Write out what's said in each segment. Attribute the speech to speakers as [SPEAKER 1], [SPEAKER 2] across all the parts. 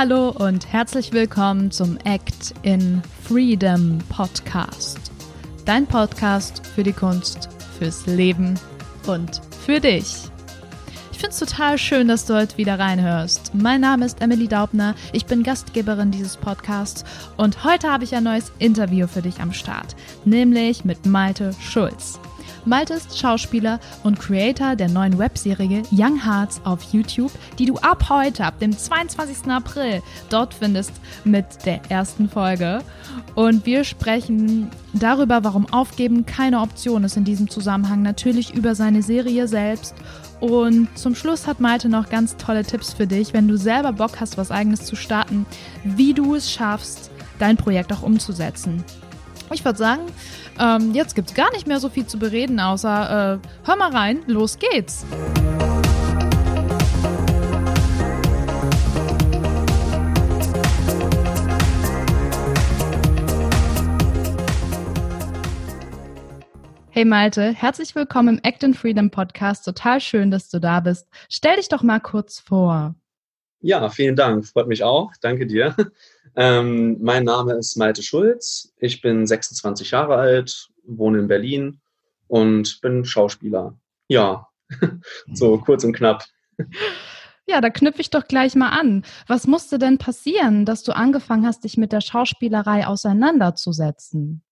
[SPEAKER 1] Hallo und herzlich willkommen zum Act in Freedom Podcast. Dein Podcast für die Kunst, fürs Leben und für dich. Ich finde es total schön, dass du heute wieder reinhörst. Mein Name ist Emily Daubner, ich bin Gastgeberin dieses Podcasts und heute habe ich ein neues Interview für dich am Start, nämlich mit Malte Schulz. Malte ist Schauspieler und Creator der neuen Webserie Young Hearts auf YouTube, die du ab heute, ab dem 22. April, dort findest mit der ersten Folge. Und wir sprechen darüber, warum Aufgeben keine Option ist in diesem Zusammenhang, natürlich über seine Serie selbst. Und zum Schluss hat Malte noch ganz tolle Tipps für dich, wenn du selber Bock hast, was eigenes zu starten, wie du es schaffst, dein Projekt auch umzusetzen. Ich würde sagen, ähm, jetzt gibt es gar nicht mehr so viel zu bereden, außer äh, hör mal rein, los geht's. Hey Malte, herzlich willkommen im Act in Freedom Podcast. Total schön, dass du da bist. Stell dich doch mal kurz vor.
[SPEAKER 2] Ja, vielen Dank. Freut mich auch. Danke dir. Ähm, mein Name ist Malte Schulz. Ich bin 26 Jahre alt, wohne in Berlin und bin Schauspieler. Ja, so kurz und knapp.
[SPEAKER 1] Ja, da knüpfe ich doch gleich mal an. Was musste denn passieren, dass du angefangen hast, dich mit der Schauspielerei auseinanderzusetzen?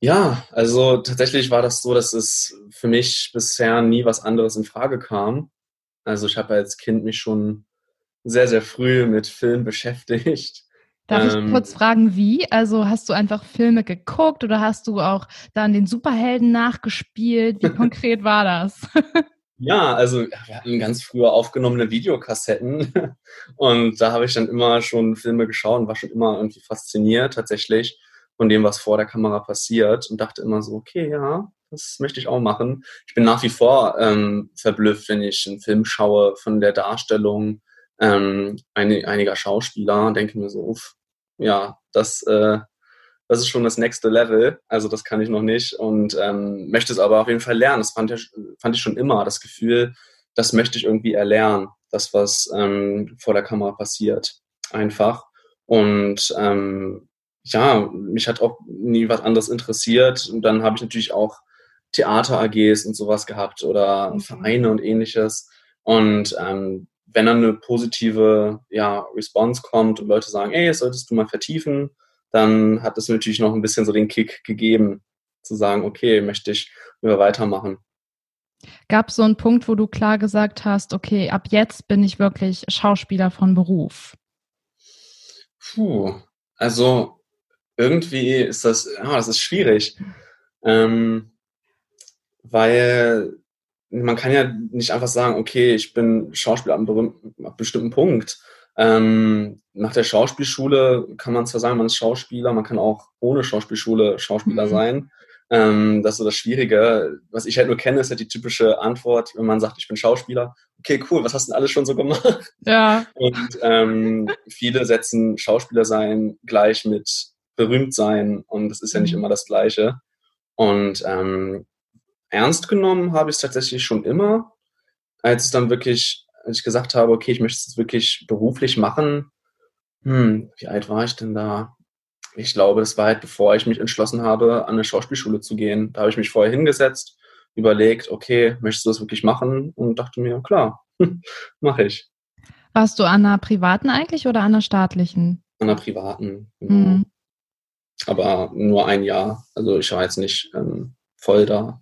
[SPEAKER 2] Ja, also tatsächlich war das so, dass es für mich bisher nie was anderes in Frage kam. Also ich habe als Kind mich schon sehr, sehr früh mit Film beschäftigt.
[SPEAKER 1] Darf ähm, ich kurz fragen, wie? Also hast du einfach Filme geguckt oder hast du auch dann den Superhelden nachgespielt? Wie konkret war das?
[SPEAKER 2] Ja, also wir hatten ganz früher aufgenommene Videokassetten und da habe ich dann immer schon Filme geschaut und war schon immer irgendwie fasziniert tatsächlich von dem, was vor der Kamera passiert und dachte immer so, okay, ja, das möchte ich auch machen. Ich bin nach wie vor ähm, verblüfft, wenn ich einen Film schaue von der Darstellung, ähm, eine, einiger Schauspieler, denke mir so, uff, ja, das, äh, das ist schon das nächste Level, also das kann ich noch nicht und ähm, möchte es aber auf jeden Fall lernen. Das fand ich, fand ich schon immer, das Gefühl, das möchte ich irgendwie erlernen, das, was ähm, vor der Kamera passiert, einfach. Und ähm, ja, mich hat auch nie was anderes interessiert. Und dann habe ich natürlich auch Theater-AGs und sowas gehabt oder mhm. Vereine und ähnliches. Und ähm, wenn dann eine positive ja, Response kommt und Leute sagen, ey, das solltest du mal vertiefen, dann hat es natürlich noch ein bisschen so den Kick gegeben, zu sagen, okay, möchte ich wieder weitermachen.
[SPEAKER 1] Gab es so einen Punkt, wo du klar gesagt hast, okay, ab jetzt bin ich wirklich Schauspieler von Beruf?
[SPEAKER 2] Puh, also irgendwie ist das, ja, das ist schwierig. Ähm, weil man kann ja nicht einfach sagen, okay, ich bin Schauspieler ab einem, bestimmten Punkt. Ähm, nach der Schauspielschule kann man zwar sagen, man ist Schauspieler, man kann auch ohne Schauspielschule Schauspieler mhm. sein. Ähm, das ist so das Schwierige. Was ich halt nur kenne, ist halt die typische Antwort, wenn man sagt, ich bin Schauspieler. Okay, cool, was hast du denn alles schon so gemacht?
[SPEAKER 1] Ja.
[SPEAKER 2] Und ähm, viele setzen Schauspieler sein gleich mit berühmt sein und das ist ja nicht mhm. immer das Gleiche. Und ähm, ernst genommen habe ich es tatsächlich schon immer. Als es dann wirklich, als ich gesagt habe, okay, ich möchte es wirklich beruflich machen, hm, wie alt war ich denn da? Ich glaube, das war halt bevor ich mich entschlossen habe, an eine Schauspielschule zu gehen. Da habe ich mich vorher hingesetzt, überlegt, okay, möchtest du das wirklich machen? Und dachte mir, klar, mache ich.
[SPEAKER 1] Warst du an einer privaten eigentlich oder an einer staatlichen?
[SPEAKER 2] An einer privaten, genau. Mhm. Aber nur ein Jahr. Also ich war jetzt nicht ähm, voll da.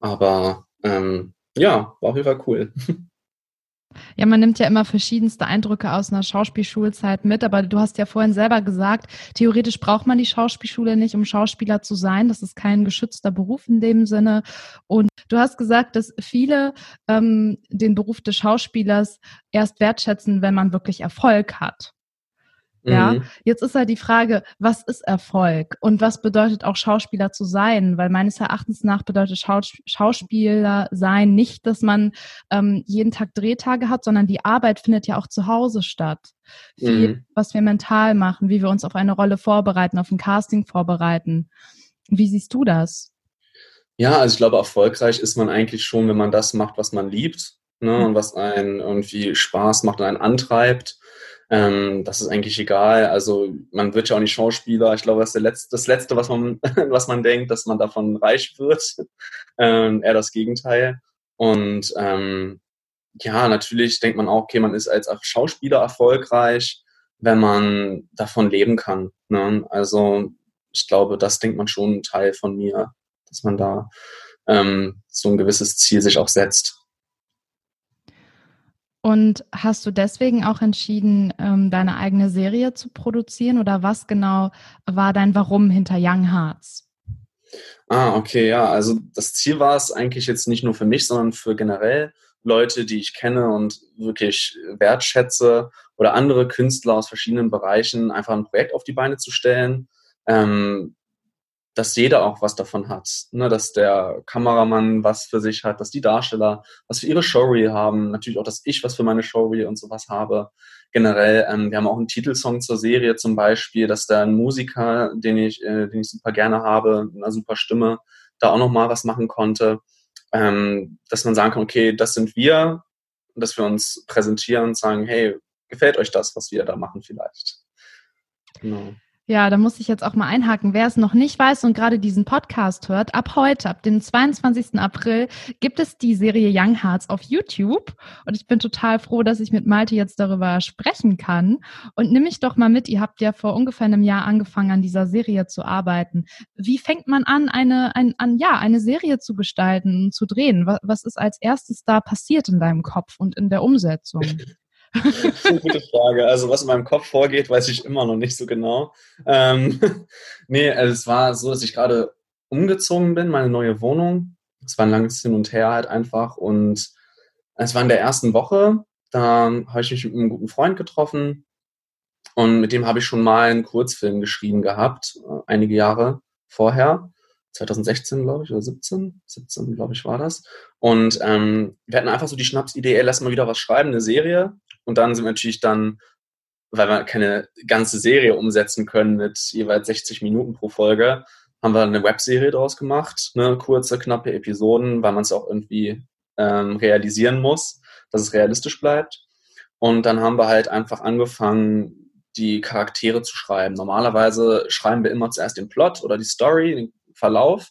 [SPEAKER 2] Aber ähm, ja, war auf jeden Fall cool.
[SPEAKER 1] Ja, man nimmt ja immer verschiedenste Eindrücke aus einer Schauspielschulzeit mit, aber du hast ja vorhin selber gesagt, theoretisch braucht man die Schauspielschule nicht, um Schauspieler zu sein. Das ist kein geschützter Beruf in dem Sinne. Und du hast gesagt, dass viele ähm, den Beruf des Schauspielers erst wertschätzen, wenn man wirklich Erfolg hat. Ja, mhm. jetzt ist halt die Frage, was ist Erfolg und was bedeutet auch Schauspieler zu sein? Weil meines Erachtens nach bedeutet Schaus Schauspieler sein nicht, dass man ähm, jeden Tag Drehtage hat, sondern die Arbeit findet ja auch zu Hause statt. Viel, mhm. was wir mental machen, wie wir uns auf eine Rolle vorbereiten, auf ein Casting vorbereiten. Wie siehst du das?
[SPEAKER 2] Ja, also ich glaube, erfolgreich ist man eigentlich schon, wenn man das macht, was man liebt ne, mhm. und was einen irgendwie Spaß macht und einen antreibt Ähm, das ist eigentlich egal. Also man wird ja auch nicht Schauspieler. Ich glaube, das ist Letzte, das Letzte, was man, was man denkt, dass man davon reich wird. ähm, eher das Gegenteil. Und ähm, ja, natürlich denkt man auch, okay, man ist als Schauspieler erfolgreich, wenn man davon leben kann. Ne? Also ich glaube, das denkt man schon ein Teil von mir, dass man da ähm, so ein gewisses Ziel sich auch setzt.
[SPEAKER 1] Und hast du deswegen auch entschieden, ähm, deine eigene Serie zu produzieren oder was genau war dein Warum hinter Young Hearts?
[SPEAKER 2] Ah, okay, ja. Also das Ziel war es eigentlich jetzt nicht nur für mich, sondern für generell Leute, die ich kenne und wirklich wertschätze oder andere Künstler aus verschiedenen Bereichen einfach ein Projekt auf die Beine zu stellen, ähm, dass jeder auch was davon hat. Ne? Dass der Kameramann was für sich hat, dass die Darsteller was für ihre Showreel haben, natürlich auch, dass ich was für meine Showreel und sowas habe. Generell, ähm, wir haben auch einen Titelsong zur Serie zum Beispiel, dass da ein Musiker, den ich, äh, den ich super gerne habe, mit einer super Stimme, da auch nochmal was machen konnte. Ähm, dass man sagen kann, okay, das sind wir, dass wir uns präsentieren und sagen, hey, gefällt euch das, was wir da machen vielleicht?
[SPEAKER 1] Genau. Ja, da muss ich jetzt auch mal einhaken. Wer es noch nicht weiß und gerade diesen Podcast hört, ab heute, ab dem 22. April, gibt es die Serie Young Hearts auf YouTube. Und ich bin total froh, dass ich mit Malte jetzt darüber sprechen kann. Und nimm mich doch mal mit, ihr habt ja vor ungefähr einem Jahr angefangen, an dieser Serie zu arbeiten. Wie fängt man an, eine, ein, an, ja, eine Serie zu gestalten und zu drehen? Was, was ist als erstes da passiert in deinem Kopf und in der Umsetzung?
[SPEAKER 2] eine gute Frage. Also was in meinem Kopf vorgeht, weiß ich immer noch nicht so genau. Ähm, nee, es war so, dass ich gerade umgezogen bin, meine neue Wohnung. Es war ein langes Hin und Her halt einfach. Und es war in der ersten Woche, da habe ich mich mit einem guten Freund getroffen. Und mit dem habe ich schon mal einen Kurzfilm geschrieben gehabt, äh, einige Jahre vorher. 2016, glaube ich, oder 17, 17, glaube ich, war das. Und ähm, wir hatten einfach so die Schnapsidee, lass mal wieder was schreiben, eine Serie. Und dann sind wir natürlich dann, weil wir keine ganze Serie umsetzen können mit jeweils 60 Minuten pro Folge, haben wir eine Webserie draus gemacht, ne, kurze, knappe Episoden, weil man es auch irgendwie ähm, realisieren muss, dass es realistisch bleibt. Und dann haben wir halt einfach angefangen, die Charaktere zu schreiben. Normalerweise schreiben wir immer zuerst den Plot oder die Story, den Verlauf.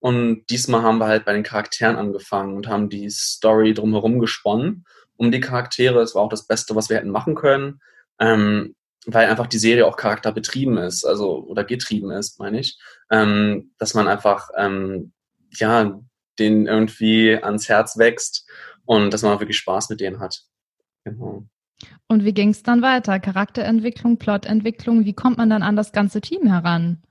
[SPEAKER 2] Und diesmal haben wir halt bei den Charakteren angefangen und haben die Story drumherum gesponnen um die Charaktere. Es war auch das Beste, was wir hätten machen können, ähm, weil einfach die Serie auch charakterbetrieben ist, also oder getrieben ist, meine ich, ähm, dass man einfach ähm, ja den irgendwie ans Herz wächst und dass man auch wirklich Spaß mit denen hat.
[SPEAKER 1] Genau. Und wie ging es dann weiter? Charakterentwicklung, Plotentwicklung, wie kommt man dann an das ganze Team heran?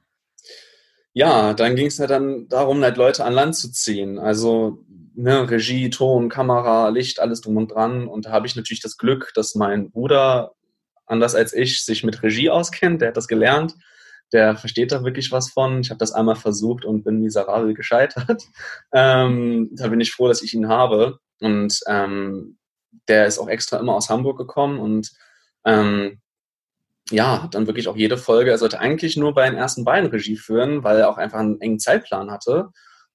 [SPEAKER 2] Ja, dann ging es ja dann darum, halt Leute an Land zu ziehen. Also ne, Regie, Ton, Kamera, Licht, alles drum und dran. Und da habe ich natürlich das Glück, dass mein Bruder, anders als ich, sich mit Regie auskennt. Der hat das gelernt. Der versteht da wirklich was von. Ich habe das einmal versucht und bin miserabel gescheitert. Ähm, da bin ich froh, dass ich ihn habe. Und ähm, der ist auch extra immer aus Hamburg gekommen und ähm, ja, hat dann wirklich auch jede Folge, er sollte eigentlich nur bei den ersten beiden Regie führen, weil er auch einfach einen engen Zeitplan hatte.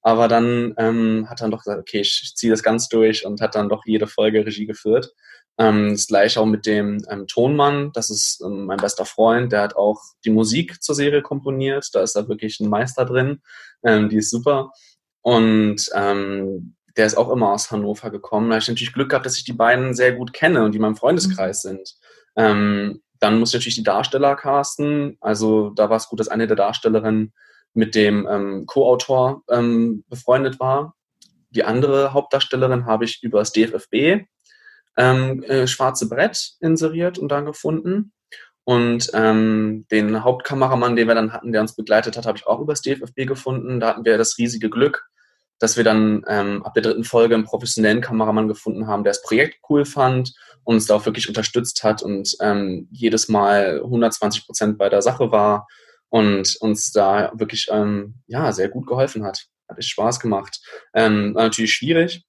[SPEAKER 2] Aber dann ähm, hat er doch gesagt, okay, ich, ziehe das ganz durch und hat dann doch jede Folge Regie geführt. Ähm, das gleiche auch mit dem ähm, Tonmann, das ist ähm, mein bester Freund, der hat auch die Musik zur Serie komponiert, da ist er wirklich ein Meister drin, ähm, die ist super. Und ähm, der ist auch immer aus Hannover gekommen. Da habe ich natürlich Glück gehabt, dass ich die beiden sehr gut kenne und die in meinem Freundeskreis mhm. sind. Ähm, dann muss ich natürlich die Darsteller casten. Also da war es gut, dass eine der Darstellerinnen mit dem ähm, Co-Autor ähm, befreundet war. Die andere Hauptdarstellerin habe ich über das DFFB ähm, äh, Schwarze Brett inseriert und dann gefunden. Und ähm, den Hauptkameramann, den wir dann hatten, der uns begleitet hat, habe ich auch über das DFFB gefunden. Da hatten wir das riesige Glück, dass wir dann ähm, ab der dritten Folge einen professionellen Kameramann gefunden haben, der das Projekt cool fand und uns da auch wirklich unterstützt hat und ähm, jedes Mal 120 Prozent bei der Sache war und uns da wirklich ähm, ja sehr gut geholfen hat. Hat echt Spaß gemacht. Ähm, war natürlich schwierig,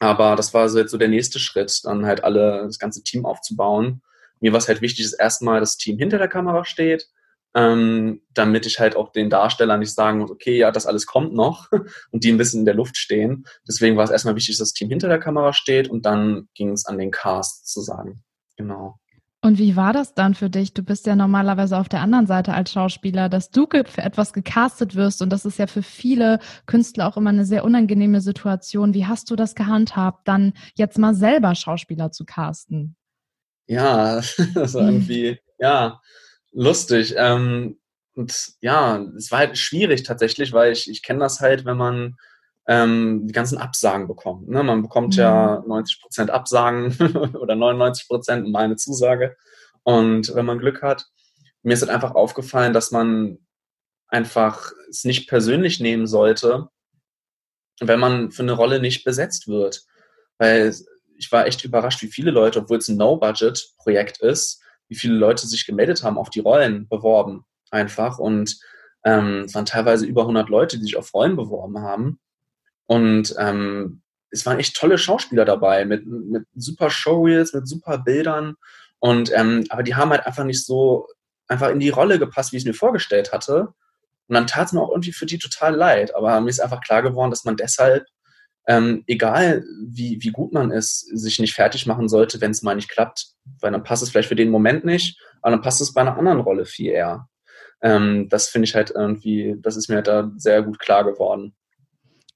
[SPEAKER 2] aber das war so jetzt so der nächste Schritt, dann halt alle das ganze Team aufzubauen. Mir war es halt wichtig, dass erstmal das Team hinter der Kamera steht, ähm, damit ich halt auch den Darstellern nicht sagen muss, okay, ja, das alles kommt noch und die ein bisschen in der Luft stehen. Deswegen war es erstmal wichtig, dass das Team hinter der Kamera steht und dann ging es an den Cast zu sagen. Genau.
[SPEAKER 1] Und wie war das dann für dich? Du bist ja normalerweise auf der anderen Seite als Schauspieler, dass du für etwas gecastet wirst und das ist ja für viele Künstler auch immer eine sehr unangenehme Situation. Wie hast du das gehandhabt, dann jetzt mal selber Schauspieler zu casten?
[SPEAKER 2] Ja, das war irgendwie, ja, lustig. Ähm, und ja, es war halt schwierig tatsächlich, weil ich, ich kenne das halt, wenn man ähm, die ganzen Absagen bekommt. Ne? Man bekommt mhm. ja 90 Prozent Absagen oder 99 Prozent und eine Zusage. Und wenn man Glück hat, mir ist halt einfach aufgefallen, dass man einfach es nicht persönlich nehmen sollte, wenn man für eine Rolle nicht besetzt wird. Weil ich war echt überrascht, wie viele Leute, obwohl es ein No-Budget-Projekt ist, wie viele Leute sich gemeldet haben, auf die Rollen beworben einfach. Und ähm, es waren teilweise über 100 Leute, die sich auf Rollen beworben haben. Und ähm, es waren echt tolle Schauspieler dabei mit, mit super Showreels, mit super Bildern. Und ähm, aber die haben halt einfach nicht so einfach in die Rolle gepasst, wie ich es mir vorgestellt hatte. Und dann tat es mir auch irgendwie für die total leid. Aber mir ist einfach klar geworden, dass man deshalb, ähm, egal wie, wie gut man ist, sich nicht fertig machen sollte, wenn es mal nicht klappt. Weil dann passt es vielleicht für den Moment nicht, aber dann passt es bei einer anderen Rolle viel eher. Ähm, das finde ich halt irgendwie, das ist mir halt da sehr gut klar geworden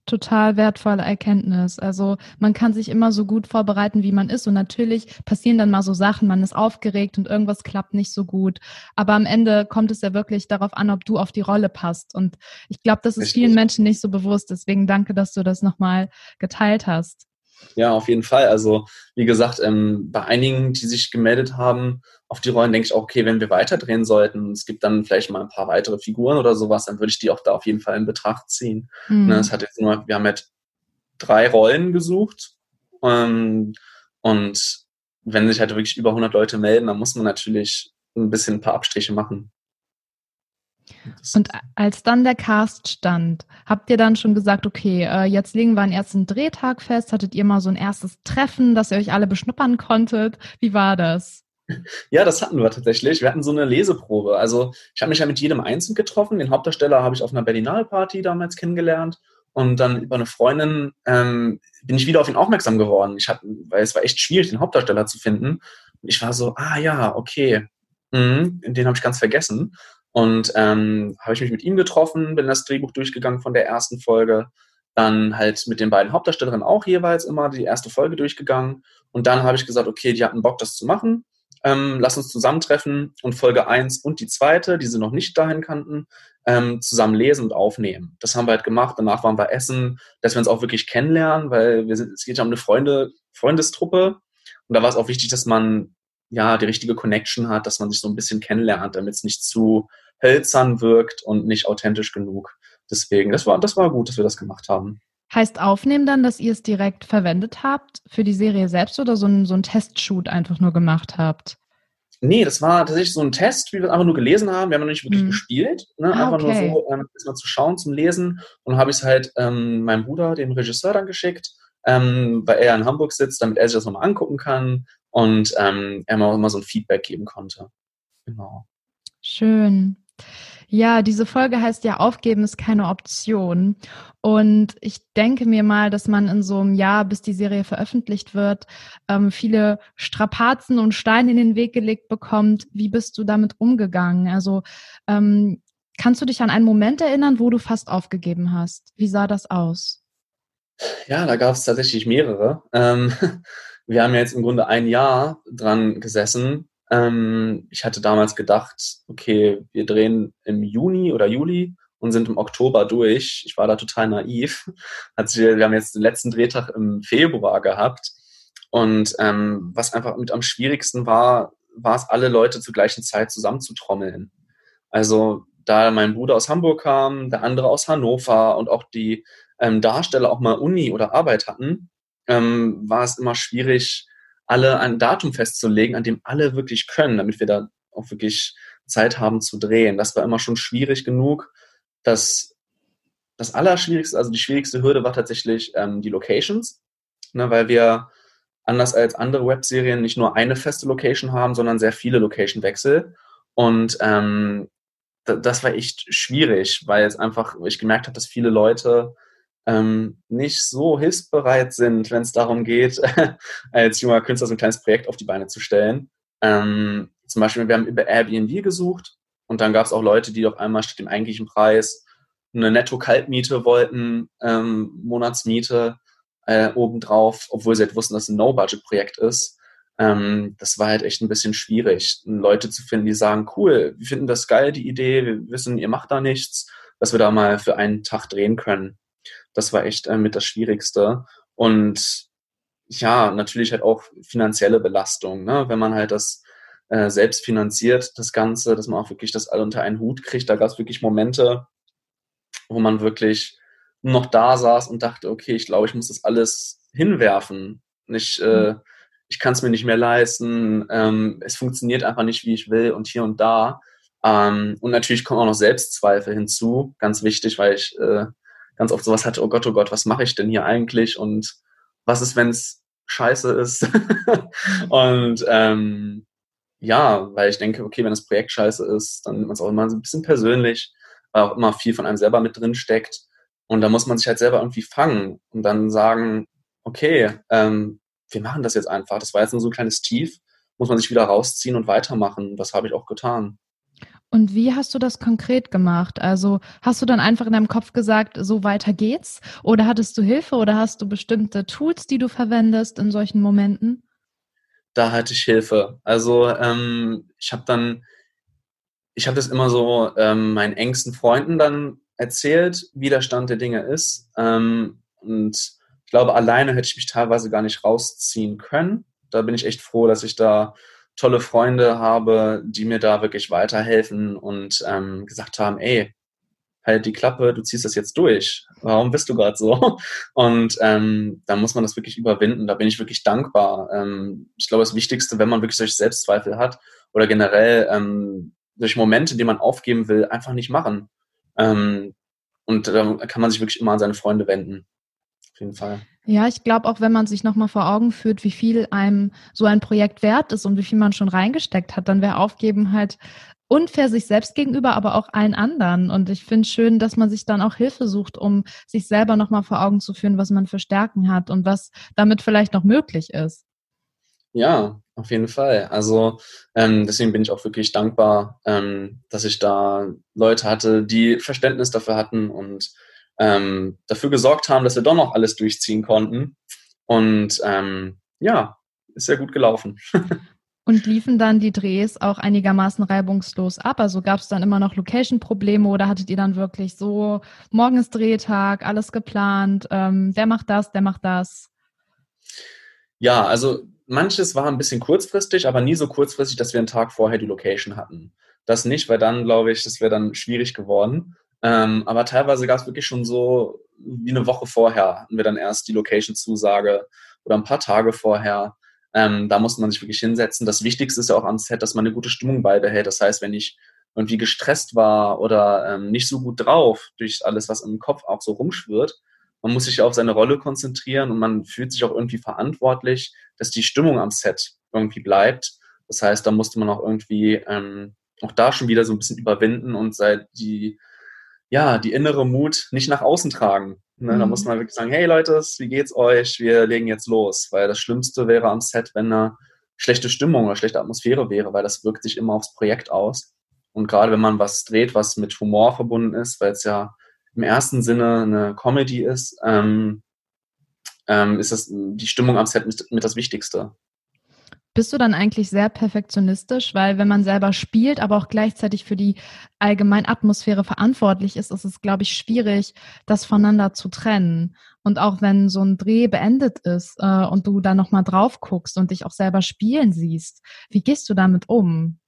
[SPEAKER 1] total wertvolle Erkenntnis. Also man kann sich immer so gut vorbereiten, wie man ist. Und natürlich passieren dann mal so Sachen, man ist aufgeregt und irgendwas klappt nicht so gut. Aber am Ende kommt es ja wirklich darauf an, ob du auf die Rolle passt. Und ich glaube, das ist Richtig. vielen Menschen nicht so bewusst. Deswegen danke, dass du das nochmal geteilt hast.
[SPEAKER 2] Ja, auf jeden Fall. Also wie gesagt, ähm, bei einigen, die sich gemeldet haben auf die Rollen, denke ich auch, okay, wenn wir weiterdrehen sollten, es gibt dann vielleicht mal ein paar weitere Figuren oder sowas, dann würde ich die auch da auf jeden Fall in Betracht ziehen. Mhm. Ne, hat jetzt nur, wir haben jetzt drei Rollen gesucht ähm, und wenn sich halt wirklich über 100 Leute melden, dann muss man natürlich ein bisschen ein paar Abstriche machen.
[SPEAKER 1] Und als dann der Cast stand, habt ihr dann schon gesagt, okay, äh, jetzt legen wir einen ersten Drehtag fest? Hattet ihr mal so ein erstes Treffen, dass ihr euch alle beschnuppern konntet? Wie war das?
[SPEAKER 2] Ja, das hatten wir tatsächlich. Wir hatten so eine Leseprobe. Also ich habe mich ja mit jedem einzeln getroffen. Den Hauptdarsteller habe ich auf einer Berlinale-Party damals kennengelernt. Und dann über eine Freundin ähm, bin ich wieder auf ihn aufmerksam geworden. Ich hab, weil es war echt schwierig, den Hauptdarsteller zu finden. Und ich war so, ah ja, okay. Mhm, den habe ich ganz vergessen. Und ähm, habe ich mich mit ihm getroffen, bin das Drehbuch durchgegangen von der ersten Folge, dann halt mit den beiden Hauptdarstellerinnen auch jeweils immer die erste Folge durchgegangen. Und dann habe ich gesagt, okay, die hatten Bock, das zu machen. Ähm, lass uns zusammentreffen und Folge 1 und die zweite, die sie noch nicht dahin kannten, ähm, zusammen lesen und aufnehmen. Das haben wir halt gemacht. Danach waren wir essen, dass wir uns auch wirklich kennenlernen, weil wir sind, es geht ja um eine Freunde, Freundestruppe. Und da war es auch wichtig, dass man ja, die richtige Connection hat, dass man sich so ein bisschen kennenlernt, damit es nicht zu hölzern wirkt und nicht authentisch genug. Deswegen, das war, das war gut, dass wir das gemacht haben.
[SPEAKER 1] Heißt aufnehmen dann, dass ihr es direkt verwendet habt für die Serie selbst oder so ein, so ein Testshoot einfach nur gemacht habt?
[SPEAKER 2] Nee, das war tatsächlich so ein Test, wie wir es einfach nur gelesen haben. Wir haben noch nicht wirklich mhm. gespielt. Ne? Ah, einfach okay. nur so, ähm, erstmal zu schauen, zum Lesen. Und dann habe ich es halt ähm, meinem Bruder, dem Regisseur, dann geschickt, ähm, weil er in Hamburg sitzt, damit er sich das nochmal angucken kann und ähm, er mir auch immer so ein Feedback geben konnte. Genau.
[SPEAKER 1] Schön. Ja, diese Folge heißt ja, aufgeben ist keine Option. Und ich denke mir mal, dass man in so einem Jahr, bis die Serie veröffentlicht wird, ähm, viele Strapazen und Steine in den Weg gelegt bekommt. Wie bist du damit umgegangen? Also ähm, kannst du dich an einen Moment erinnern, wo du fast aufgegeben hast? Wie sah das aus?
[SPEAKER 2] Ja, da gab es tatsächlich mehrere. Ähm, wir haben jetzt im Grunde ein Jahr dran gesessen. Ähm, ich hatte damals gedacht, okay, wir drehen im Juni oder Juli und sind im Oktober durch. Ich war da total naiv. wir haben jetzt den letzten Drehtag im Februar gehabt. Und ähm, was einfach mit am schwierigsten war, war es, alle Leute zur gleichen Zeit zusammenzutrommeln. Also da mein Bruder aus Hamburg kam, der andere aus Hannover und auch die ähm, Darsteller auch mal Uni oder Arbeit hatten, ähm, war es immer schwierig, alle ein Datum festzulegen, an dem alle wirklich können, damit wir da auch wirklich Zeit haben zu drehen. Das war immer schon schwierig genug. Das, das Allerschwierigste, also die schwierigste Hürde war tatsächlich ähm, die Locations, ne, weil wir anders als andere Webserien nicht nur eine feste Location haben, sondern sehr viele Location-Wechsel. Und ähm, das war echt schwierig, weil es einfach, ich gemerkt habe, dass viele Leute ähm, nicht so hilfsbereit sind, wenn es darum geht, als junger Künstler so ein kleines Projekt auf die Beine zu stellen. Ähm, zum Beispiel, wir haben über Airbnb gesucht und dann gab es auch Leute, die auf einmal statt dem eigentlichen Preis eine Netto-Kaltmiete wollten, ähm, Monatsmiete äh, obendrauf, obwohl sie halt wussten, dass es ein No-Budget-Projekt ist. Ähm, das war halt echt ein bisschen schwierig, Leute zu finden, die sagen, cool, wir finden das geil, die Idee, wir wissen, ihr macht da nichts, dass wir da mal für einen Tag drehen können. Das war echt äh, mit das Schwierigste. Und ja, natürlich halt auch finanzielle Belastung, ne? wenn man halt das äh, selbst finanziert, das Ganze, dass man auch wirklich das all unter einen Hut kriegt. Da gab es wirklich Momente, wo man wirklich noch da saß und dachte, okay, ich glaube, ich muss das alles hinwerfen. Äh, mhm. ich kann es mir nicht mehr leisten, ähm, es funktioniert einfach nicht, wie ich will und hier und da. Ähm, und natürlich kommen auch noch Selbstzweifel hinzu, ganz wichtig, weil ich äh, ganz oft sowas hatte, oh Gott, oh Gott, was mache ich denn hier eigentlich und was ist, wenn es scheiße ist? und ähm, ja, weil ich denke, okay, wenn das Projekt scheiße ist, dann nimmt man es auch immer so ein bisschen persönlich, weil auch immer viel von einem selber mit drin steckt. Und da muss man sich halt selber irgendwie fangen und dann sagen, okay, ähm, wir machen das jetzt einfach. Das war jetzt nur so ein kleines Tief, muss man sich wieder rausziehen und weitermachen. Das habe ich auch getan.
[SPEAKER 1] Und wie hast du das konkret gemacht? Also hast du dann einfach in deinem Kopf gesagt, so weiter geht's? Oder hattest du Hilfe oder hast du bestimmte Tools, die du verwendest in solchen Momenten?
[SPEAKER 2] Da hatte ich Hilfe. Also ähm, ich habe dann, ich habe das immer so ähm, meinen engsten Freunden dann erzählt, wie der Stand der Dinge ist. Ähm, und ich glaube, alleine hätte ich mich teilweise gar nicht rausziehen können. Da bin ich echt froh, dass ich da tolle Freunde habe, die mir da wirklich weiterhelfen und ähm, gesagt haben, ey, halt die Klappe, du ziehst das jetzt durch. Warum bist du gerade so? Und ähm, da muss man das wirklich überwinden. Da bin ich wirklich dankbar. Ähm, ich glaube, das Wichtigste, wenn man wirklich solche Selbstzweifel hat oder generell ähm, durch Momente, die man aufgeben will, einfach nicht machen. Ähm, und da kann man sich wirklich immer an seine Freunde wenden. Auf jeden Fall.
[SPEAKER 1] Ja, ich glaube auch, wenn man sich nochmal vor Augen führt, wie viel einem so ein Projekt wert ist und wie viel man schon reingesteckt hat, dann wäre Aufgeben halt unfair sich selbst gegenüber, aber auch allen anderen. Und ich finde schön, dass man sich dann auch Hilfe sucht, um sich selber nochmal vor Augen zu führen, was man für Stärken hat und was damit vielleicht noch möglich ist.
[SPEAKER 2] Ja, auf jeden Fall. Also ähm, deswegen bin ich auch wirklich dankbar, ähm, dass ich da Leute hatte, die Verständnis dafür hatten und ähm, dafür gesorgt haben, dass wir doch noch alles durchziehen konnten. Und ähm, ja, ist sehr gut gelaufen.
[SPEAKER 1] Und liefen dann die Drehs auch einigermaßen reibungslos ab? Also gab es dann immer noch Location-Probleme oder hattet ihr dann wirklich so, morgen ist Drehtag, alles geplant, ähm, der macht das, der macht das?
[SPEAKER 2] Ja, also manches war ein bisschen kurzfristig, aber nie so kurzfristig, dass wir einen Tag vorher die Location hatten. Das nicht, weil dann, glaube ich, das wäre dann schwierig geworden. Ähm, aber teilweise gab es wirklich schon so wie eine Woche vorher hatten wir dann erst die Location-Zusage oder ein paar Tage vorher. Ähm, da musste man sich wirklich hinsetzen. Das Wichtigste ist ja auch am Set, dass man eine gute Stimmung beibehält. Das heißt, wenn ich irgendwie gestresst war oder ähm, nicht so gut drauf durch alles, was im Kopf auch so rumschwirrt, man muss sich auf seine Rolle konzentrieren und man fühlt sich auch irgendwie verantwortlich, dass die Stimmung am Set irgendwie bleibt. Das heißt, da musste man auch irgendwie ähm, auch da schon wieder so ein bisschen überwinden und seit die ja, die innere Mut nicht nach außen tragen. Ne? Mhm. Da muss man wirklich sagen, hey Leute, wie geht's euch? Wir legen jetzt los. Weil das Schlimmste wäre am Set, wenn eine schlechte Stimmung oder schlechte Atmosphäre wäre, weil das wirkt sich immer aufs Projekt aus. Und gerade wenn man was dreht, was mit Humor verbunden ist, weil es ja im ersten Sinne eine Comedy ist, ähm, ähm, ist das die Stimmung am Set mit, mit das Wichtigste.
[SPEAKER 1] Bist du dann eigentlich sehr perfektionistisch? Weil wenn man selber spielt, aber auch gleichzeitig für die allgemeine Atmosphäre verantwortlich ist, ist es, glaube ich, schwierig, das voneinander zu trennen. Und auch wenn so ein Dreh beendet ist äh, und du da nochmal drauf guckst und dich auch selber spielen siehst, wie gehst du damit um?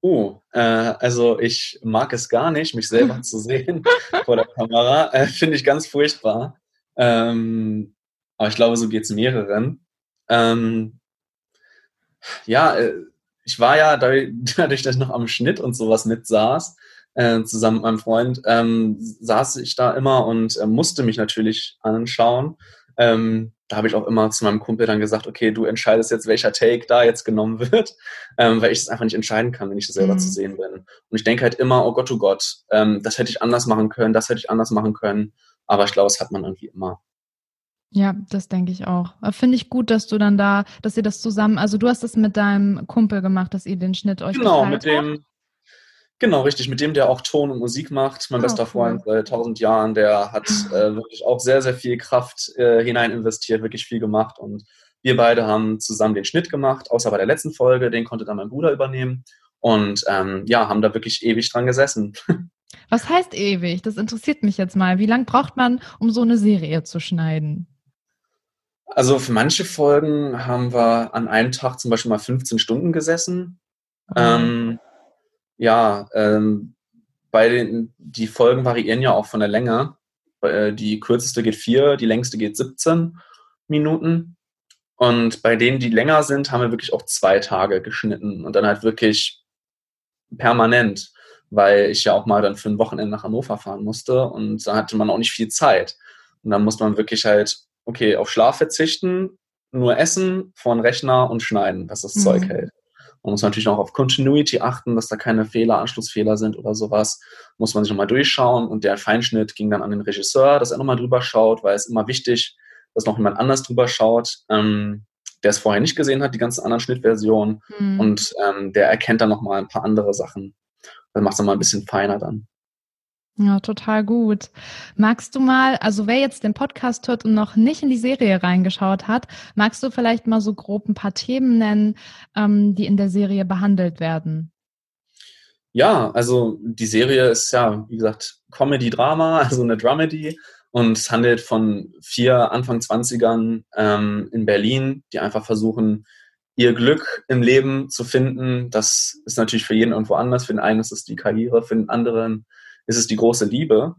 [SPEAKER 2] Oh, äh, also ich mag es gar nicht, mich selber zu sehen vor der Kamera. Äh, Finde ich ganz furchtbar. Ähm, aber ich glaube, so geht es mehreren. Ähm, ja, äh, ich war ja dadurch, dass ich noch am Schnitt und sowas mit saß, äh, zusammen mit meinem Freund, ähm, saß ich da immer und äh, musste mich natürlich anschauen. Ähm, da habe ich auch immer zu meinem Kumpel dann gesagt, okay, du entscheidest jetzt, welcher Take da jetzt genommen wird, ähm, weil ich das einfach nicht entscheiden kann, wenn ich das selber mhm. zu sehen bin. Und ich denke halt immer, oh Gott, oh Gott, ähm, das hätte ich anders machen können, das hätte ich anders machen können. Aber ich glaube, das hat man irgendwie immer.
[SPEAKER 1] Ja, das denke ich auch. Finde ich gut, dass du dann da, dass ihr das zusammen, also du hast es mit deinem Kumpel gemacht, dass ihr den Schnitt euch
[SPEAKER 2] Genau, mit dem, genau, richtig, mit dem, der auch Ton und Musik macht. Mein ah, bester cool. Freund seit tausend Jahren, der hat äh, wirklich auch sehr, sehr viel Kraft äh, hinein investiert, wirklich viel gemacht und wir beide haben zusammen den Schnitt gemacht, außer bei der letzten Folge, den konnte dann mein Bruder übernehmen und ähm, ja, haben da wirklich ewig dran gesessen.
[SPEAKER 1] Was heißt ewig? Das interessiert mich jetzt mal. Wie lange braucht man, um so eine Serie zu schneiden?
[SPEAKER 2] Also für manche Folgen haben wir an einem Tag zum Beispiel mal 15 Stunden gesessen. Mhm. Ähm, ja, ähm, bei den, die Folgen variieren ja auch von der Länge. Äh, die kürzeste geht vier, die längste geht 17 Minuten. Und bei denen, die länger sind, haben wir wirklich auch zwei Tage geschnitten und dann halt wirklich permanent, weil ich ja auch mal dann für ein Wochenende nach Hannover fahren musste und da hatte man auch nicht viel Zeit. Und dann muss man wirklich halt okay, auf Schlaf verzichten, nur essen, vor den Rechner und schneiden, dass das mhm. Zeug hält. Man muss natürlich auch auf Continuity achten, dass da keine Fehler, Anschlussfehler sind oder sowas. Muss man sich nochmal durchschauen und der Feinschnitt ging dann an den Regisseur, dass er nochmal drüber schaut, weil es immer wichtig, dass noch jemand anders drüber schaut, ähm, der es vorher nicht gesehen hat, die ganzen anderen Schnittversionen mhm. und ähm, der erkennt dann nochmal ein paar andere Sachen. Das macht es nochmal ein bisschen feiner dann.
[SPEAKER 1] Ja, total gut. Magst du mal, also wer jetzt den Podcast hört und noch nicht in die Serie reingeschaut hat, magst du vielleicht mal so grob ein paar Themen nennen, ähm, die in der Serie behandelt werden?
[SPEAKER 2] Ja, also die Serie ist ja, wie gesagt, Comedy-Drama, also eine Dramedy und es handelt von vier Anfang 20ern ähm, in Berlin, die einfach versuchen, ihr Glück im Leben zu finden. Das ist natürlich für jeden irgendwo anders. Für den einen ist es die Karriere, für den anderen ist es die große Liebe.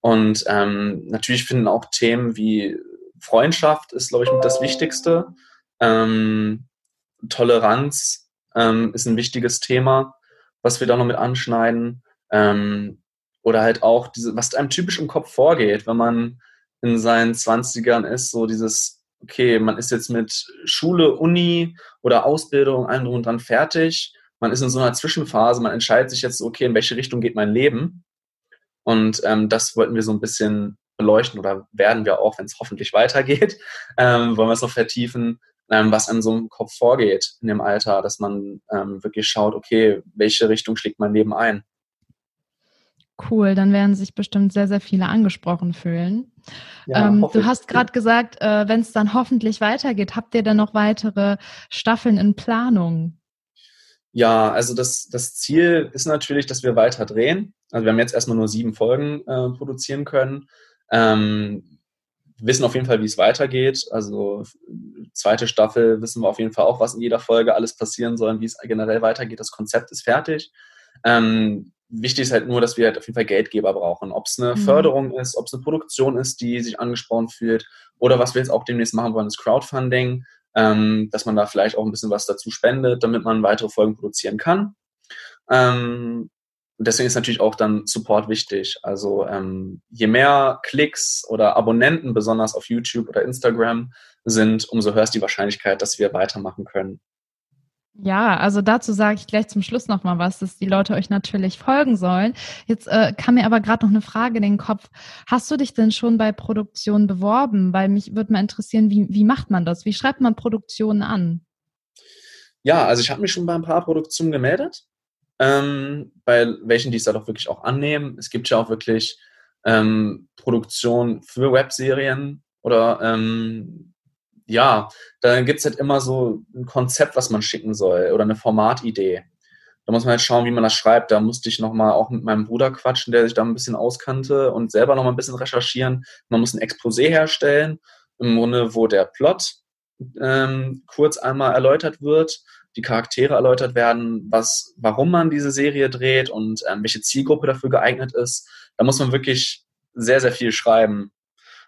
[SPEAKER 2] Und ähm, natürlich finden auch Themen wie Freundschaft ist, glaube ich, das Wichtigste. Ähm, Toleranz ähm, ist ein wichtiges Thema, was wir da noch mit anschneiden. Ähm, oder halt auch diese, was einem typisch im Kopf vorgeht, wenn man in seinen Zwanzigern ist, so dieses, okay, man ist jetzt mit Schule, Uni oder Ausbildung, allem drum und dran fertig. Man ist in so einer Zwischenphase, man entscheidet sich jetzt, okay, in welche Richtung geht mein Leben. Und ähm, das wollten wir so ein bisschen beleuchten oder werden wir auch, wenn es hoffentlich weitergeht, ähm, wollen wir es noch vertiefen, ähm, was an so einem Kopf vorgeht in dem Alter, dass man ähm, wirklich schaut, okay, welche Richtung schlägt mein Leben ein.
[SPEAKER 1] Cool, dann werden sich bestimmt sehr, sehr viele angesprochen fühlen. Ja, ähm, du hast gerade gesagt, äh, wenn es dann hoffentlich weitergeht, habt ihr dann noch weitere Staffeln in Planung?
[SPEAKER 2] Ja, also das, das Ziel ist natürlich, dass wir weiter drehen. Also wir haben jetzt erstmal nur sieben Folgen äh, produzieren können. Ähm, wissen auf jeden Fall, wie es weitergeht. Also zweite Staffel wissen wir auf jeden Fall auch, was in jeder Folge alles passieren soll, wie es generell weitergeht. Das Konzept ist fertig. Ähm, wichtig ist halt nur, dass wir halt auf jeden Fall Geldgeber brauchen. Ob es eine mhm. Förderung ist, ob es eine Produktion ist, die sich angesprochen fühlt oder was wir jetzt auch demnächst machen wollen, ist Crowdfunding, ähm, dass man da vielleicht auch ein bisschen was dazu spendet, damit man weitere Folgen produzieren kann. Ähm, und deswegen ist natürlich auch dann Support wichtig. Also ähm, je mehr Klicks oder Abonnenten, besonders auf YouTube oder Instagram, sind, umso höher ist die Wahrscheinlichkeit, dass wir weitermachen können.
[SPEAKER 1] Ja, also dazu sage ich gleich zum Schluss nochmal was, dass die Leute euch natürlich folgen sollen. Jetzt äh, kam mir aber gerade noch eine Frage in den Kopf. Hast du dich denn schon bei Produktionen beworben? Weil mich würde mal interessieren, wie, wie macht man das? Wie schreibt man Produktionen an?
[SPEAKER 2] Ja, also ich habe mich schon bei ein paar Produktionen gemeldet ähm, bei welchen die es halt auch wirklich auch annehmen. Es gibt ja auch wirklich ähm, Produktionen für Webserien oder ähm, ja, da gibt es halt immer so ein Konzept, was man schicken soll oder eine Formatidee. Da muss man halt schauen, wie man das schreibt. Da musste ich nochmal auch mit meinem Bruder quatschen, der sich da ein bisschen auskannte und selber nochmal ein bisschen recherchieren. Man muss ein Exposé herstellen, im Grunde, wo der Plot ähm, kurz einmal erläutert wird die Charaktere erläutert werden, was, warum man diese Serie dreht und ähm, welche Zielgruppe dafür geeignet ist. Da muss man wirklich sehr, sehr viel schreiben.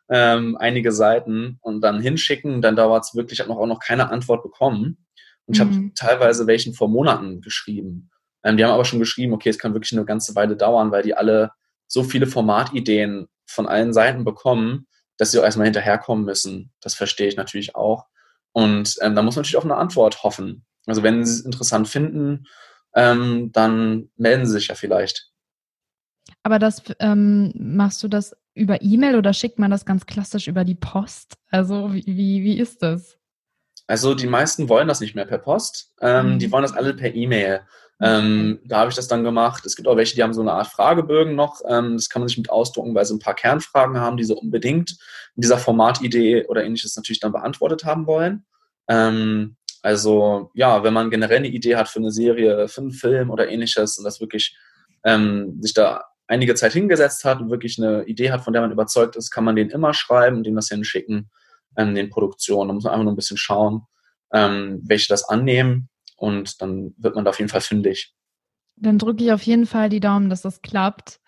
[SPEAKER 2] Ähm, einige Seiten und dann hinschicken, dann dauert es wirklich, ich habe noch, auch noch keine Antwort bekommen. Und ich mhm. habe teilweise welchen vor Monaten geschrieben. Ähm, die haben aber schon geschrieben, okay, es kann wirklich eine ganze Weile dauern, weil die alle so viele Formatideen von allen Seiten bekommen, dass sie auch erstmal hinterherkommen müssen. Das verstehe ich natürlich auch. Und ähm, da muss man natürlich auf eine Antwort hoffen. Also wenn Sie es interessant finden, ähm, dann melden Sie sich ja vielleicht.
[SPEAKER 1] Aber das ähm, machst du das über E-Mail oder schickt man das ganz klassisch über die Post? Also wie, wie, wie ist das?
[SPEAKER 2] Also die meisten wollen das nicht mehr per Post. Ähm, mhm. Die wollen das alle per E-Mail. Ähm, da habe ich das dann gemacht. Es gibt auch welche, die haben so eine Art Fragebögen noch. Ähm, das kann man sich mit ausdrucken, weil sie ein paar Kernfragen haben, die sie unbedingt in dieser Formatidee oder ähnliches natürlich dann beantwortet haben wollen. Ähm, also ja, wenn man generell eine Idee hat für eine Serie, für einen Film oder ähnliches und das wirklich ähm, sich da einige Zeit hingesetzt hat und wirklich eine Idee hat, von der man überzeugt ist, kann man den immer schreiben und dem das hinschicken, ähm, den Produktionen. Da muss man einfach nur ein bisschen schauen, ähm, welche das annehmen und dann wird man da auf jeden Fall fündig.
[SPEAKER 1] Dann drücke ich auf jeden Fall die Daumen, dass das klappt.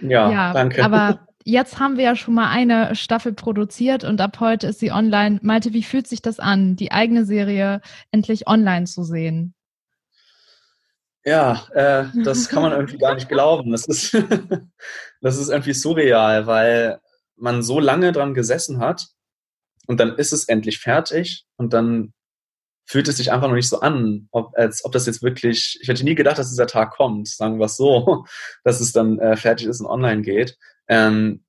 [SPEAKER 2] Ja, ja danke.
[SPEAKER 1] Aber jetzt haben wir ja schon mal eine Staffel produziert und ab heute ist sie online. Malte, wie fühlt sich das an, die eigene Serie endlich online zu sehen?
[SPEAKER 2] Ja, äh, das kann man irgendwie gar nicht glauben. Das ist, das ist irgendwie surreal, weil man so lange dran gesessen hat und dann ist es endlich fertig und dann fühlt es sich einfach noch nicht so an, ob, als ob das jetzt wirklich, ich hätte nie gedacht, dass dieser Tag kommt, sagen wir es so, dass es dann äh, fertig ist und online geht. Ähm,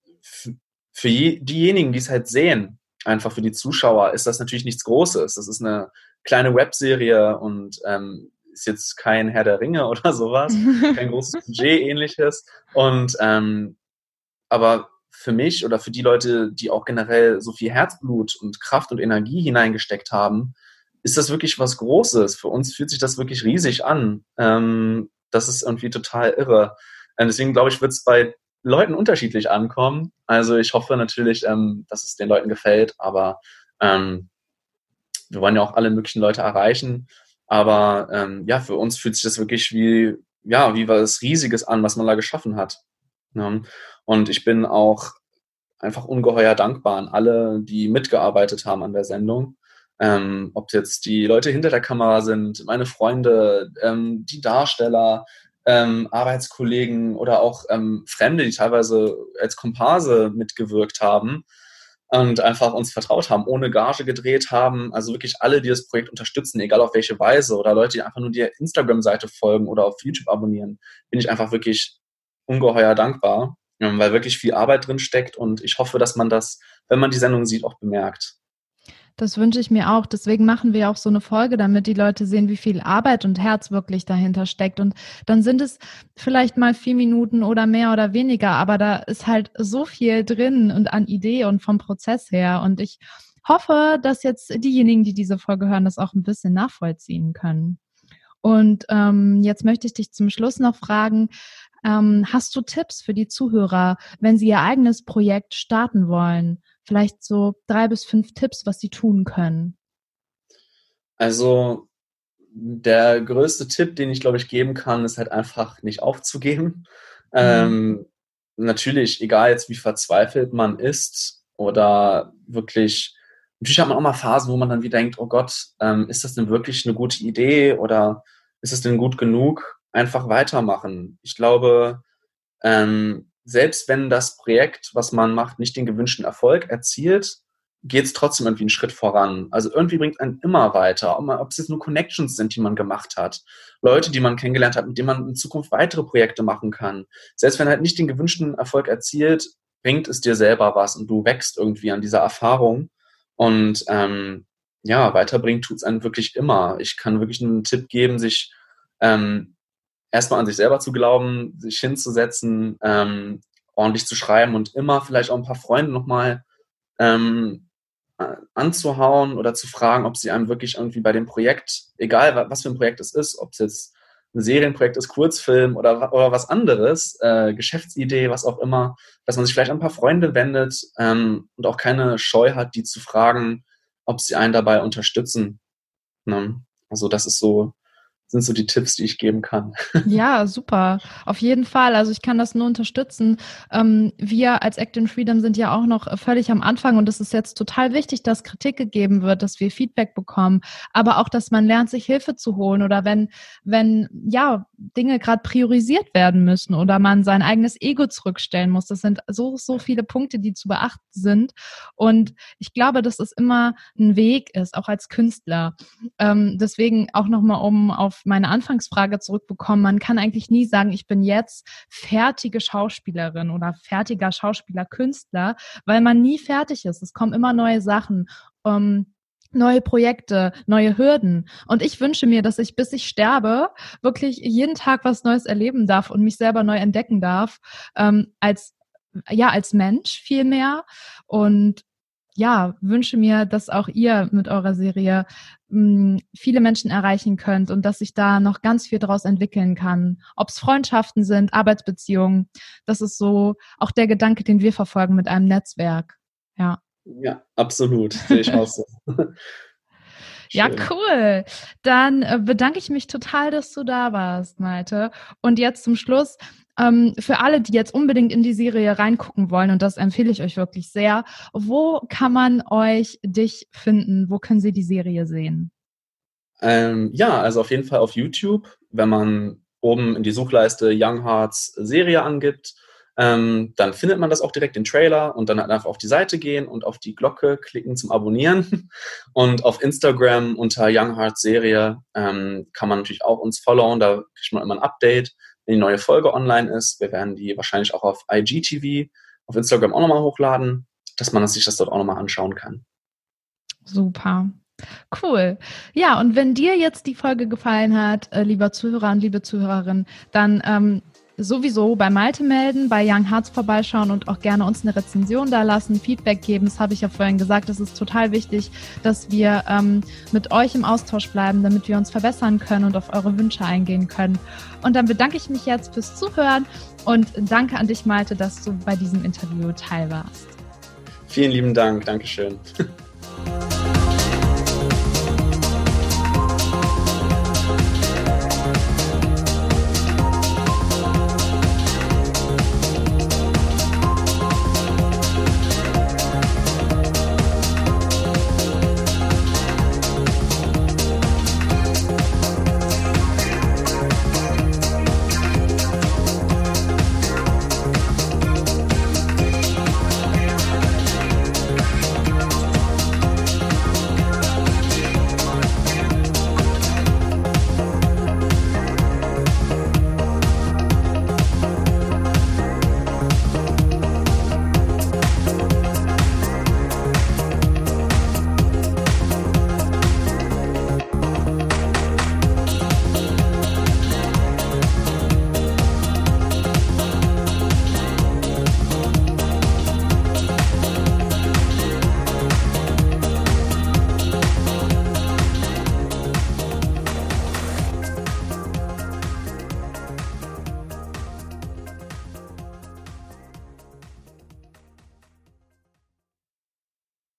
[SPEAKER 2] für je, diejenigen, die es halt sehen, einfach für die Zuschauer, ist das natürlich nichts Großes. Das ist eine kleine Webserie und ähm, ist jetzt kein Herr der Ringe oder sowas, kein großes Budget ähnliches. Und ähm, aber für mich oder für die Leute, die auch generell so viel Herzblut und Kraft und Energie hineingesteckt haben, ist das wirklich was Großes. Für uns fühlt sich das wirklich riesig an. Ähm, das ist irgendwie total irre. Und deswegen glaube ich, wird es bei Leuten unterschiedlich ankommen. Also ich hoffe natürlich, ähm, dass es den Leuten gefällt, aber ähm, wir wollen ja auch alle möglichen Leute erreichen. Aber ähm, ja, für uns fühlt sich das wirklich wie, ja, wie was Riesiges an, was man da geschaffen hat. Ja. Ne? Und ich bin auch einfach ungeheuer dankbar an alle, die mitgearbeitet haben an der Sendung. Ähm, ob jetzt die Leute hinter der Kamera sind, meine Freunde, ähm, die Darsteller, ähm, Arbeitskollegen oder auch ähm, Fremde, die teilweise als Komparse mitgewirkt haben und einfach uns vertraut haben, ohne Gage gedreht haben. Also wirklich alle, die das Projekt unterstützen, egal auf welche Weise oder Leute, die einfach nur die Instagram-Seite folgen oder auf YouTube abonnieren, bin ich einfach wirklich ungeheuer dankbar, ähm, weil wirklich viel Arbeit drin steckt und ich hoffe, dass man das, wenn man die Sendung sieht, auch bemerkt.
[SPEAKER 1] Das wünsche ich mir auch. Deswegen machen wir auch so eine Folge, damit die Leute sehen, wie viel Arbeit und Herz wirklich dahinter steckt. Und dann sind es vielleicht mal vier Minuten oder mehr oder weniger, aber da ist halt so viel drin und an Idee und vom Prozess her. Und ich hoffe, dass jetzt diejenigen, die diese Folge hören, das auch ein bisschen nachvollziehen können. Und ähm, jetzt möchte ich dich zum Schluss noch fragen, ähm, hast du Tipps für die Zuhörer, wenn sie ihr eigenes Projekt starten wollen? Vielleicht so drei bis fünf Tipps, was sie tun können?
[SPEAKER 2] Also der größte Tipp, den ich glaube ich geben kann, ist halt einfach nicht aufzugeben. Mhm. Ähm, natürlich, egal jetzt wie verzweifelt man ist oder wirklich, natürlich hat man auch mal Phasen, wo man dann wieder denkt, oh Gott, ähm, ist das denn wirklich eine gute Idee oder ist es denn gut genug? Einfach weitermachen. Ich glaube, ähm, selbst wenn das Projekt, was man macht, nicht den gewünschten Erfolg erzielt, geht es trotzdem irgendwie einen Schritt voran. Also irgendwie bringt einen immer weiter, ob es jetzt nur Connections sind, die man gemacht hat, Leute, die man kennengelernt hat, mit denen man in Zukunft weitere Projekte machen kann. Selbst wenn halt nicht den gewünschten Erfolg erzielt, bringt es dir selber was und du wächst irgendwie an dieser Erfahrung. Und ähm, ja, weiterbringen tut es einen wirklich immer. Ich kann wirklich einen Tipp geben, sich ähm, erstmal an sich selber zu glauben, sich hinzusetzen, ähm, ordentlich zu schreiben und immer vielleicht auch ein paar Freunde nochmal ähm, anzuhauen oder zu fragen, ob sie einem wirklich irgendwie bei dem Projekt, egal was für ein Projekt es ist, ob es jetzt ein Serienprojekt ist, Kurzfilm oder, oder was anderes, äh, Geschäftsidee, was auch immer, dass man sich vielleicht an ein paar Freunde wendet ähm, und auch keine Scheu hat, die zu fragen, ob sie einen dabei unterstützen. Ne? Also das ist so sind so die Tipps, die ich geben kann.
[SPEAKER 1] Ja, super. Auf jeden Fall. Also ich kann das nur unterstützen. Ähm, wir als Act in Freedom sind ja auch noch völlig am Anfang und es ist jetzt total wichtig, dass Kritik gegeben wird, dass wir Feedback bekommen, aber auch, dass man lernt, sich Hilfe zu holen oder wenn, wenn ja Dinge gerade priorisiert werden müssen oder man sein eigenes Ego zurückstellen muss. Das sind so, so viele Punkte, die zu beachten sind. Und ich glaube, dass es immer ein Weg ist, auch als Künstler. Ähm, deswegen auch nochmal, um auf meine Anfangsfrage zurückbekommen. Man kann eigentlich nie sagen, ich bin jetzt fertige Schauspielerin oder fertiger Schauspieler, Künstler, weil man nie fertig ist. Es kommen immer neue Sachen. Ähm, neue Projekte, neue Hürden. Und ich wünsche mir, dass ich, bis ich sterbe, wirklich jeden Tag was Neues erleben darf und mich selber neu entdecken darf, ähm, als, ja, als Mensch viel mehr. Und ja, wünsche mir, dass auch ihr mit eurer Serie mh, viele Menschen erreichen könnt und dass sich da noch ganz viel daraus entwickeln kann. Ob es Freundschaften sind, Arbeitsbeziehungen, das ist so auch der Gedanke, den wir verfolgen mit einem Netzwerk. Ja.
[SPEAKER 2] Ja, absolut. Sehe ich auch so.
[SPEAKER 1] Ja, cool. Dann äh, bedanke ich mich total, dass du da warst, Malte. Und jetzt zum Schluss, ähm, für alle, die jetzt unbedingt in die Serie reingucken wollen, und das empfehle ich euch wirklich sehr, wo kann man euch dich finden? Wo können sie die Serie sehen?
[SPEAKER 2] Ähm, ja, also auf jeden Fall auf YouTube, wenn man oben in die Suchleiste Young Hearts Serie angibt ähm, dann findet man das auch direkt den Trailer und dann einfach auf die Seite gehen und auf die Glocke klicken zum Abonnieren. Und auf Instagram unter Young Heart Serie ähm, kann man natürlich auch uns followen. Da kriegt man immer ein Update, wenn die neue Folge online ist. Wir werden die wahrscheinlich auch auf IGTV, auf Instagram auch nochmal hochladen, dass man sich das dort auch nochmal anschauen kann.
[SPEAKER 1] Super. Cool. Ja, und wenn dir jetzt die Folge gefallen hat, äh, lieber Zuhörer und liebe Zuhörerin, dann ähm, sowieso bei Malte melden, bei Young Hearts vorbeischauen und auch gerne uns eine Rezension da lassen, Feedback geben. Das habe ich ja vorhin gesagt. Es ist total wichtig, dass wir ähm, mit euch im Austausch bleiben, damit wir uns verbessern können und auf eure Wünsche eingehen können. Und dann bedanke ich mich jetzt fürs Zuhören und danke an dich, Malte, dass du bei diesem Interview teil warst.
[SPEAKER 2] Vielen lieben Dank. Dankeschön.